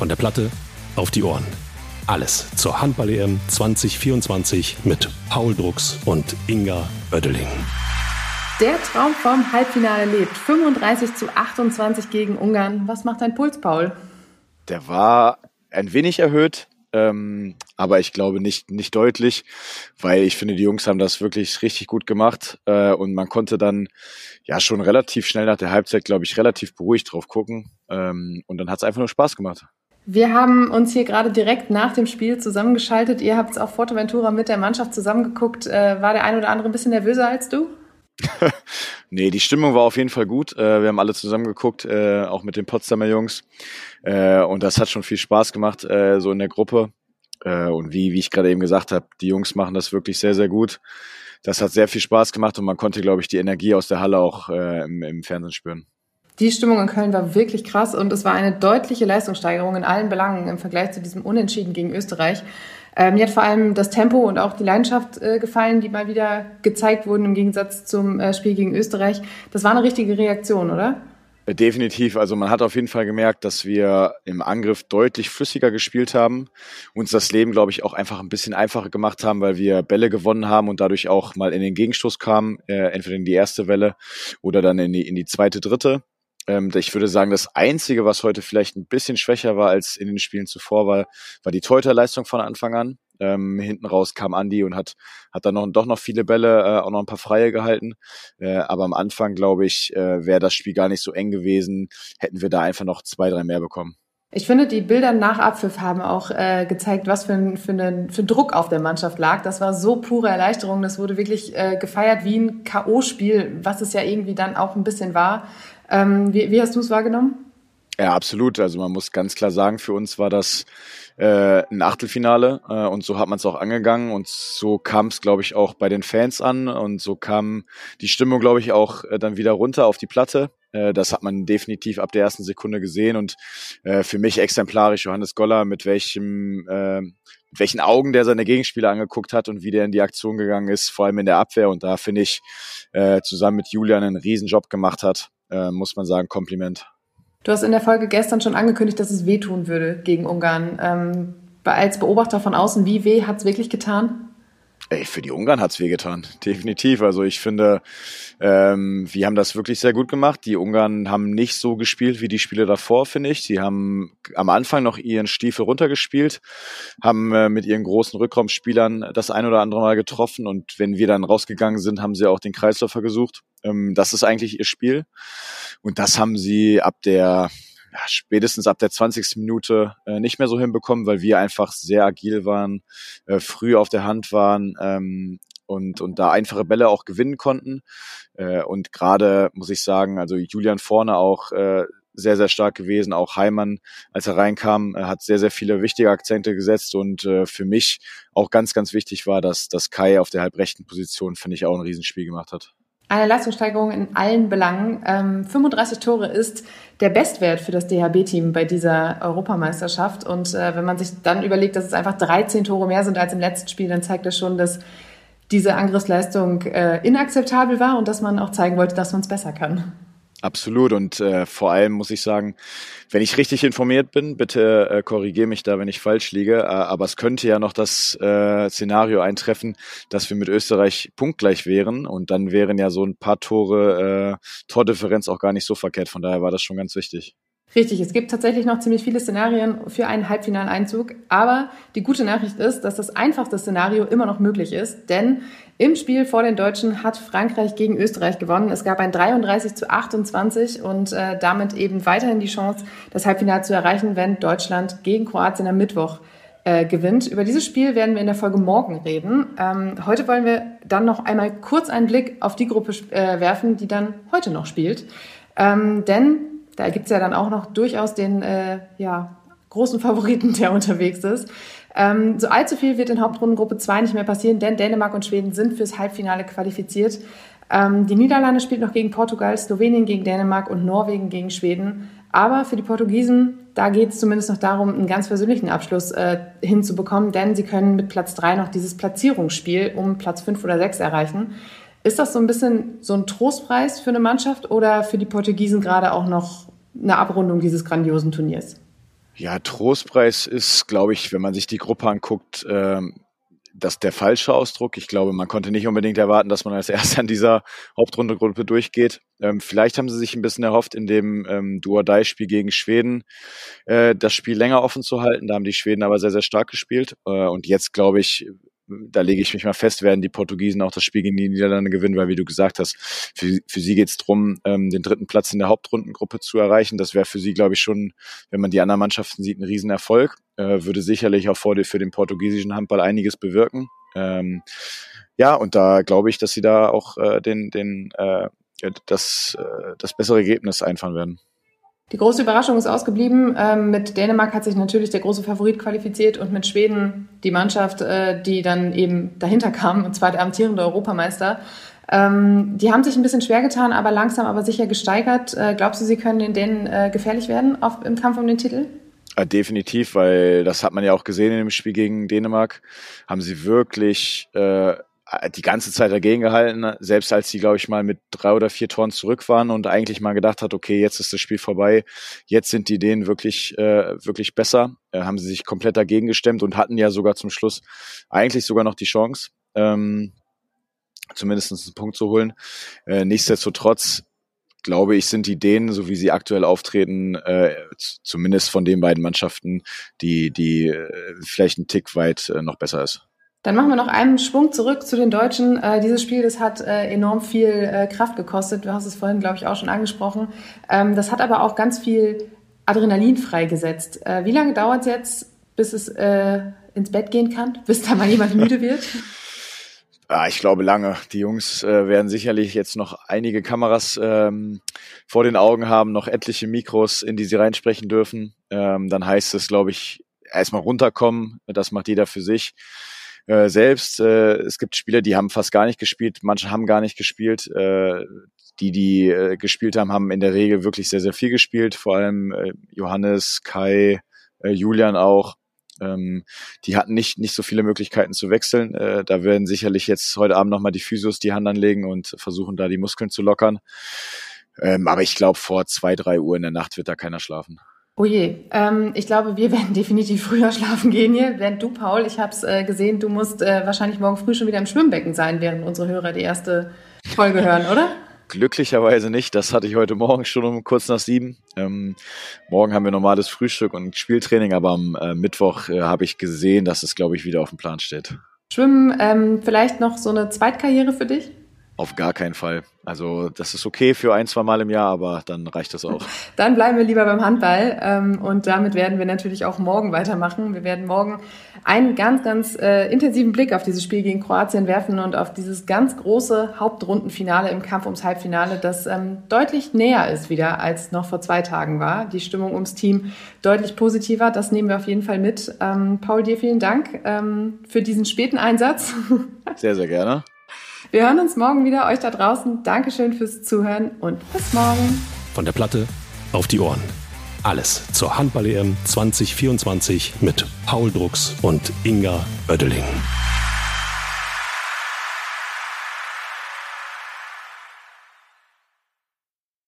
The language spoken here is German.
Von der Platte auf die Ohren. Alles zur Handball-EM 2024 mit Paul Drucks und Inga Oeddeling. Der Traum vom Halbfinale lebt. 35 zu 28 gegen Ungarn. Was macht dein Puls, Paul? Der war ein wenig erhöht, ähm, aber ich glaube nicht, nicht deutlich, weil ich finde, die Jungs haben das wirklich richtig gut gemacht äh, und man konnte dann ja schon relativ schnell nach der Halbzeit, glaube ich, relativ beruhigt drauf gucken ähm, und dann hat es einfach nur Spaß gemacht. Wir haben uns hier gerade direkt nach dem Spiel zusammengeschaltet. Ihr habt es auf Forteventura mit der Mannschaft zusammengeguckt. Äh, war der ein oder andere ein bisschen nervöser als du? nee, die Stimmung war auf jeden Fall gut. Äh, wir haben alle zusammengeguckt, äh, auch mit den Potsdamer Jungs. Und das hat schon viel Spaß gemacht, so in der Gruppe. Und wie, wie ich gerade eben gesagt habe, die Jungs machen das wirklich sehr, sehr gut. Das hat sehr viel Spaß gemacht und man konnte, glaube ich, die Energie aus der Halle auch im, im Fernsehen spüren. Die Stimmung in Köln war wirklich krass und es war eine deutliche Leistungssteigerung in allen Belangen im Vergleich zu diesem Unentschieden gegen Österreich. Ähm, mir hat vor allem das Tempo und auch die Leidenschaft äh, gefallen, die mal wieder gezeigt wurden im Gegensatz zum äh, Spiel gegen Österreich. Das war eine richtige Reaktion, oder? Definitiv. Also man hat auf jeden Fall gemerkt, dass wir im Angriff deutlich flüssiger gespielt haben, uns das Leben, glaube ich, auch einfach ein bisschen einfacher gemacht haben, weil wir Bälle gewonnen haben und dadurch auch mal in den Gegenstoß kamen, äh, entweder in die erste Welle oder dann in die, in die zweite, dritte. Ähm, ich würde sagen, das Einzige, was heute vielleicht ein bisschen schwächer war als in den Spielen zuvor, war, war die Torhüterleistung von Anfang an. Ähm, hinten raus kam Andy und hat, hat dann noch, doch noch viele Bälle, äh, auch noch ein paar Freie gehalten. Äh, aber am Anfang, glaube ich, äh, wäre das Spiel gar nicht so eng gewesen, hätten wir da einfach noch zwei, drei mehr bekommen. Ich finde, die Bilder nach Abpfiff haben auch äh, gezeigt, was für ein, für, ein, für Druck auf der Mannschaft lag. Das war so pure Erleichterung. Das wurde wirklich äh, gefeiert wie ein K.O.-Spiel, was es ja irgendwie dann auch ein bisschen war. Ähm, wie, wie hast du es wahrgenommen? Ja, absolut. Also man muss ganz klar sagen, für uns war das äh, ein Achtelfinale äh, und so hat man es auch angegangen und so kam es, glaube ich, auch bei den Fans an und so kam die Stimmung, glaube ich, auch äh, dann wieder runter auf die Platte. Äh, das hat man definitiv ab der ersten Sekunde gesehen und äh, für mich exemplarisch Johannes Goller, mit welchem äh, mit welchen Augen der seine Gegenspieler angeguckt hat und wie der in die Aktion gegangen ist, vor allem in der Abwehr. Und da finde ich, äh, zusammen mit Julian einen Riesenjob gemacht hat äh, muss man sagen, Kompliment. Du hast in der Folge gestern schon angekündigt, dass es wehtun würde gegen Ungarn. Ähm, als Beobachter von außen, wie weh hat es wirklich getan? Ey, für die Ungarn hat's wehgetan, definitiv. Also ich finde, ähm, wir haben das wirklich sehr gut gemacht. Die Ungarn haben nicht so gespielt wie die Spiele davor, finde ich. Sie haben am Anfang noch ihren Stiefel runtergespielt, haben äh, mit ihren großen Rückraumspielern das ein oder andere Mal getroffen und wenn wir dann rausgegangen sind, haben sie auch den Kreisläufer gesucht. Ähm, das ist eigentlich ihr Spiel und das haben sie ab der ja, spätestens ab der 20. Minute äh, nicht mehr so hinbekommen, weil wir einfach sehr agil waren, äh, früh auf der Hand waren ähm, und, und da einfache Bälle auch gewinnen konnten. Äh, und gerade muss ich sagen, also Julian vorne auch äh, sehr, sehr stark gewesen. Auch Heimann, als er reinkam, äh, hat sehr, sehr viele wichtige Akzente gesetzt und äh, für mich auch ganz, ganz wichtig war, dass, dass Kai auf der halbrechten Position, finde ich, auch ein Riesenspiel gemacht hat. Eine Leistungssteigerung in allen Belangen. Ähm, 35 Tore ist der Bestwert für das DHB-Team bei dieser Europameisterschaft. Und äh, wenn man sich dann überlegt, dass es einfach 13 Tore mehr sind als im letzten Spiel, dann zeigt das schon, dass diese Angriffsleistung äh, inakzeptabel war und dass man auch zeigen wollte, dass man es besser kann. Absolut. Und äh, vor allem muss ich sagen, wenn ich richtig informiert bin, bitte äh, korrigiere mich da, wenn ich falsch liege, äh, aber es könnte ja noch das äh, Szenario eintreffen, dass wir mit Österreich punktgleich wären. Und dann wären ja so ein paar Tore äh, Tordifferenz auch gar nicht so verkehrt, von daher war das schon ganz wichtig. Richtig, es gibt tatsächlich noch ziemlich viele Szenarien für einen Halbfinaleinzug, aber die gute Nachricht ist, dass das einfachste Szenario immer noch möglich ist, denn im Spiel vor den Deutschen hat Frankreich gegen Österreich gewonnen. Es gab ein 33 zu 28 und äh, damit eben weiterhin die Chance, das Halbfinale zu erreichen, wenn Deutschland gegen Kroatien am Mittwoch äh, gewinnt. Über dieses Spiel werden wir in der Folge morgen reden. Ähm, heute wollen wir dann noch einmal kurz einen Blick auf die Gruppe äh, werfen, die dann heute noch spielt. Ähm, denn da gibt es ja dann auch noch durchaus den äh, ja, großen Favoriten, der unterwegs ist. Ähm, so allzu viel wird in Hauptrundengruppe 2 nicht mehr passieren, denn Dänemark und Schweden sind fürs Halbfinale qualifiziert. Ähm, die Niederlande spielt noch gegen Portugal, Slowenien gegen Dänemark und Norwegen gegen Schweden. Aber für die Portugiesen, da geht es zumindest noch darum, einen ganz persönlichen Abschluss äh, hinzubekommen, denn sie können mit Platz 3 noch dieses Platzierungsspiel um Platz 5 oder 6 erreichen. Ist das so ein bisschen so ein Trostpreis für eine Mannschaft oder für die Portugiesen gerade auch noch eine Abrundung dieses grandiosen Turniers? Ja, Trostpreis ist, glaube ich, wenn man sich die Gruppe anguckt, ähm, das der falsche Ausdruck. Ich glaube, man konnte nicht unbedingt erwarten, dass man als erster an dieser Hauptrundegruppe durchgeht. Ähm, vielleicht haben sie sich ein bisschen erhofft, in dem ähm, Duodai-Spiel gegen Schweden äh, das Spiel länger offen zu halten. Da haben die Schweden aber sehr, sehr stark gespielt. Äh, und jetzt, glaube ich, da lege ich mich mal fest, werden die Portugiesen auch das Spiel gegen die Niederlande gewinnen, weil wie du gesagt hast, für, für sie geht es darum, ähm, den dritten Platz in der Hauptrundengruppe zu erreichen. Das wäre für sie, glaube ich, schon, wenn man die anderen Mannschaften sieht, ein Riesenerfolg. Äh, würde sicherlich auch vor, für den portugiesischen Handball einiges bewirken. Ähm, ja, und da glaube ich, dass sie da auch äh, den, den, äh, das, äh, das bessere Ergebnis einfahren werden. Die große Überraschung ist ausgeblieben. Ähm, mit Dänemark hat sich natürlich der große Favorit qualifiziert und mit Schweden die Mannschaft, äh, die dann eben dahinter kam, und zwar der amtierende Europameister. Ähm, die haben sich ein bisschen schwer getan, aber langsam, aber sicher gesteigert. Äh, glaubst du, sie können den Dänen äh, gefährlich werden auf, im Kampf um den Titel? Ja, definitiv, weil das hat man ja auch gesehen in dem Spiel gegen Dänemark. Haben sie wirklich äh, die ganze Zeit dagegen gehalten, selbst als sie, glaube ich, mal mit drei oder vier Toren zurück waren und eigentlich mal gedacht hat, okay, jetzt ist das Spiel vorbei, jetzt sind die Dänen wirklich, äh, wirklich besser, äh, haben sie sich komplett dagegen gestemmt und hatten ja sogar zum Schluss eigentlich sogar noch die Chance, ähm, zumindest einen Punkt zu holen. Äh, nichtsdestotrotz glaube ich, sind die Dänen, so wie sie aktuell auftreten, äh, zumindest von den beiden Mannschaften, die, die äh, vielleicht einen Tick weit äh, noch besser ist. Dann machen wir noch einen Schwung zurück zu den Deutschen. Äh, dieses Spiel, das hat äh, enorm viel äh, Kraft gekostet. Du hast es vorhin, glaube ich, auch schon angesprochen. Ähm, das hat aber auch ganz viel Adrenalin freigesetzt. Äh, wie lange dauert es jetzt, bis es äh, ins Bett gehen kann, bis da mal jemand müde wird? Ja, ich glaube lange. Die Jungs äh, werden sicherlich jetzt noch einige Kameras ähm, vor den Augen haben, noch etliche Mikros, in die sie reinsprechen dürfen. Ähm, dann heißt es, glaube ich, erstmal runterkommen. Das macht jeder für sich äh, selbst. Äh, es gibt Spieler, die haben fast gar nicht gespielt, manche haben gar nicht gespielt. Äh, die, die äh, gespielt haben, haben in der Regel wirklich sehr, sehr viel gespielt. Vor allem äh, Johannes, Kai, äh, Julian auch. Ähm, die hatten nicht, nicht so viele Möglichkeiten zu wechseln. Äh, da werden sicherlich jetzt heute Abend nochmal die Physios die Hand anlegen und versuchen da die Muskeln zu lockern. Ähm, aber ich glaube, vor zwei, drei Uhr in der Nacht wird da keiner schlafen. Oh je, ähm, ich glaube, wir werden definitiv früher schlafen gehen hier. Während du, Paul, ich habe es äh, gesehen, du musst äh, wahrscheinlich morgen früh schon wieder im Schwimmbecken sein, während unsere Hörer die erste Folge hören, oder? Glücklicherweise nicht. Das hatte ich heute Morgen schon um kurz nach sieben. Ähm, morgen haben wir normales Frühstück und Spieltraining, aber am äh, Mittwoch äh, habe ich gesehen, dass es, glaube ich, wieder auf dem Plan steht. Schwimmen, ähm, vielleicht noch so eine Zweitkarriere für dich? Auf gar keinen Fall. Also das ist okay für ein, zwei Mal im Jahr, aber dann reicht das auch. Dann bleiben wir lieber beim Handball ähm, und damit werden wir natürlich auch morgen weitermachen. Wir werden morgen einen ganz, ganz äh, intensiven Blick auf dieses Spiel gegen Kroatien werfen und auf dieses ganz große Hauptrundenfinale im Kampf ums Halbfinale, das ähm, deutlich näher ist wieder, als noch vor zwei Tagen war. Die Stimmung ums Team deutlich positiver, das nehmen wir auf jeden Fall mit. Ähm, Paul, dir vielen Dank für diesen späten Einsatz. Sehr, sehr gerne. Wir hören uns morgen wieder, euch da draußen. Dankeschön fürs Zuhören und bis morgen. Von der Platte auf die Ohren. Alles zur Handball-EM 2024 mit Paul Drucks und Inga Oeddeling.